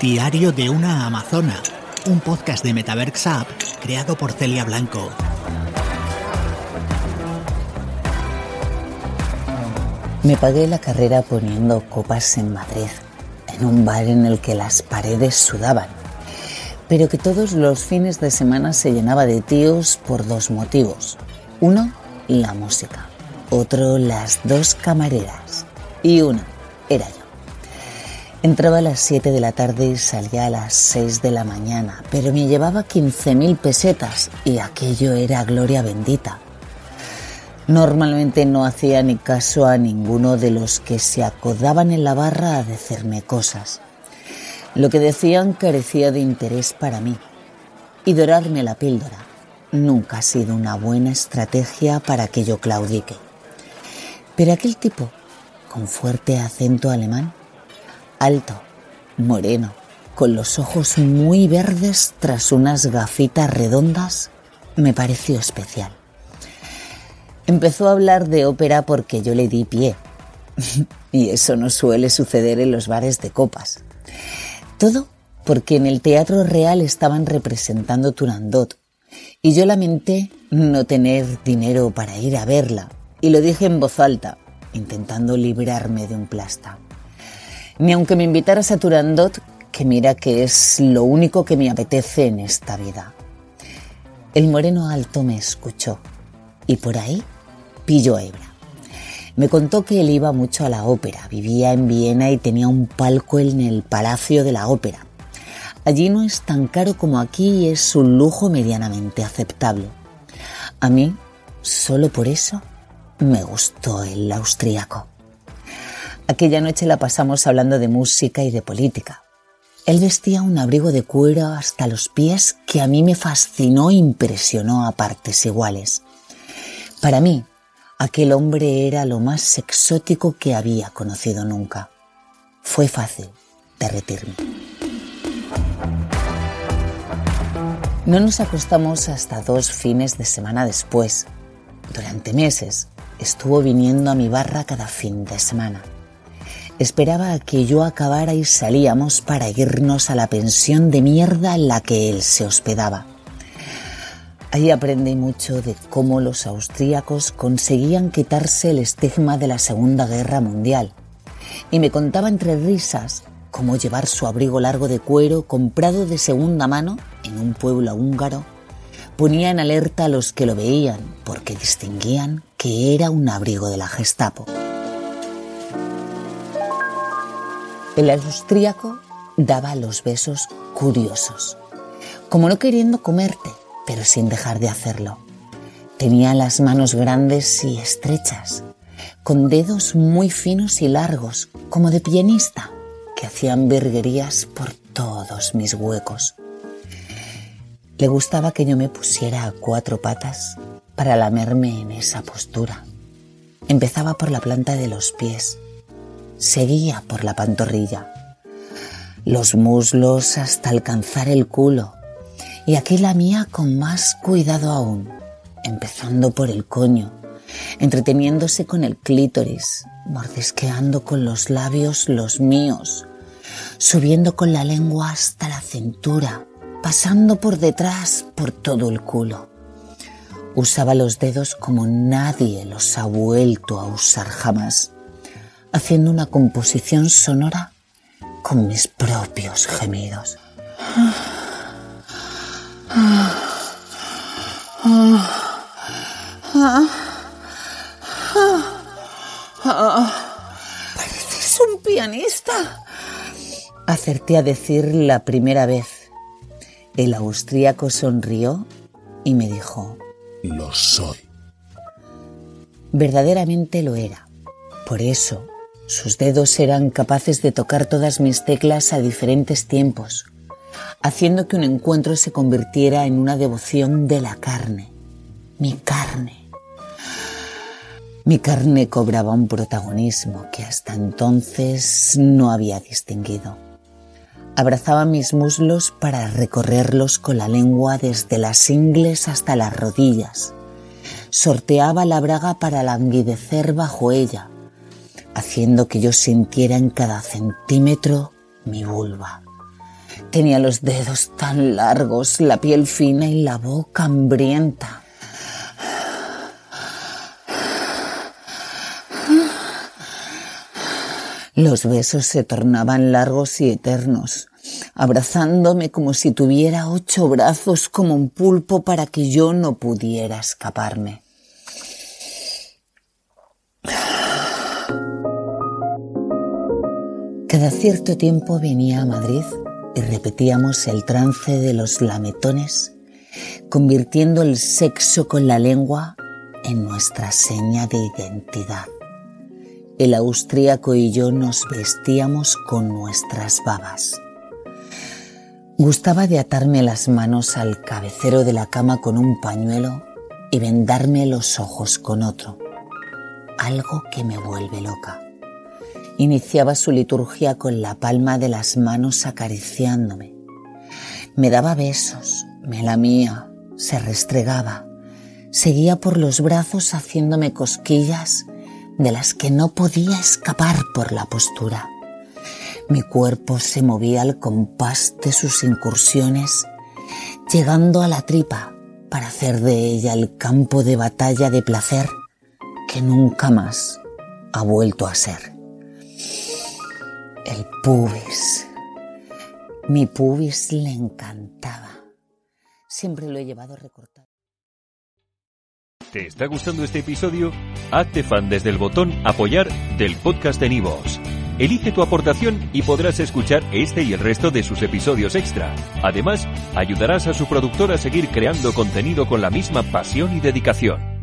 Diario de una Amazona, un podcast de Metaverse App creado por Celia Blanco. Me pagué la carrera poniendo copas en Madrid, en un bar en el que las paredes sudaban, pero que todos los fines de semana se llenaba de tíos por dos motivos. Uno, la música. Otro, las dos camareras. Y uno, era yo. Entraba a las 7 de la tarde y salía a las 6 de la mañana, pero me llevaba 15.000 pesetas y aquello era gloria bendita. Normalmente no hacía ni caso a ninguno de los que se acodaban en la barra a decirme cosas. Lo que decían carecía de interés para mí. Y dorarme la píldora nunca ha sido una buena estrategia para que yo claudique. Pero aquel tipo, con fuerte acento alemán, alto, moreno, con los ojos muy verdes tras unas gafitas redondas, me pareció especial. Empezó a hablar de ópera porque yo le di pie. y eso no suele suceder en los bares de copas. Todo porque en el Teatro Real estaban representando Turandot y yo lamenté no tener dinero para ir a verla y lo dije en voz alta, intentando librarme de un plasta. Ni aunque me invitaras a que mira que es lo único que me apetece en esta vida. El moreno alto me escuchó y por ahí Pillo Hebra. Me contó que él iba mucho a la ópera, vivía en Viena y tenía un palco en el Palacio de la Ópera. Allí no es tan caro como aquí y es un lujo medianamente aceptable. A mí, solo por eso, me gustó el austríaco. Aquella noche la pasamos hablando de música y de política. Él vestía un abrigo de cuero hasta los pies que a mí me fascinó e impresionó a partes iguales. Para mí, Aquel hombre era lo más exótico que había conocido nunca. Fue fácil derretirme. No nos acostamos hasta dos fines de semana después. Durante meses estuvo viniendo a mi barra cada fin de semana. Esperaba a que yo acabara y salíamos para irnos a la pensión de mierda en la que él se hospedaba. Ahí aprendí mucho de cómo los austríacos conseguían quitarse el estigma de la Segunda Guerra Mundial. Y me contaba entre risas cómo llevar su abrigo largo de cuero comprado de segunda mano en un pueblo húngaro ponía en alerta a los que lo veían porque distinguían que era un abrigo de la Gestapo. El austríaco daba los besos curiosos, como no queriendo comerte, pero sin dejar de hacerlo. Tenía las manos grandes y estrechas, con dedos muy finos y largos, como de pianista, que hacían virguerías por todos mis huecos. Le gustaba que yo me pusiera a cuatro patas para lamerme en esa postura. Empezaba por la planta de los pies, seguía por la pantorrilla, los muslos hasta alcanzar el culo, y aquí la mía con más cuidado aún, empezando por el coño, entreteniéndose con el clítoris, mordisqueando con los labios los míos, subiendo con la lengua hasta la cintura, pasando por detrás por todo el culo. Usaba los dedos como nadie los ha vuelto a usar jamás, haciendo una composición sonora con mis propios gemidos. Pareces un pianista. Acerté a decir la primera vez. El austríaco sonrió y me dijo, Lo soy. Verdaderamente lo era. Por eso, sus dedos eran capaces de tocar todas mis teclas a diferentes tiempos haciendo que un encuentro se convirtiera en una devoción de la carne, mi carne. Mi carne cobraba un protagonismo que hasta entonces no había distinguido. Abrazaba mis muslos para recorrerlos con la lengua desde las ingles hasta las rodillas. Sorteaba la braga para languidecer bajo ella, haciendo que yo sintiera en cada centímetro mi vulva Tenía los dedos tan largos, la piel fina y la boca hambrienta. Los besos se tornaban largos y eternos, abrazándome como si tuviera ocho brazos como un pulpo para que yo no pudiera escaparme. Cada cierto tiempo venía a Madrid y repetíamos el trance de los lametones, convirtiendo el sexo con la lengua en nuestra seña de identidad. El austríaco y yo nos vestíamos con nuestras babas. Gustaba de atarme las manos al cabecero de la cama con un pañuelo y vendarme los ojos con otro, algo que me vuelve loca. Iniciaba su liturgia con la palma de las manos acariciándome. Me daba besos, me lamía, se restregaba, seguía por los brazos haciéndome cosquillas de las que no podía escapar por la postura. Mi cuerpo se movía al compás de sus incursiones, llegando a la tripa para hacer de ella el campo de batalla de placer que nunca más ha vuelto a ser el pubis. Mi pubis le encantaba. Siempre lo he llevado recortado. ¿Te está gustando este episodio? Hazte fan desde el botón apoyar del podcast de Nivos. Elige tu aportación y podrás escuchar este y el resto de sus episodios extra. Además, ayudarás a su productor a seguir creando contenido con la misma pasión y dedicación.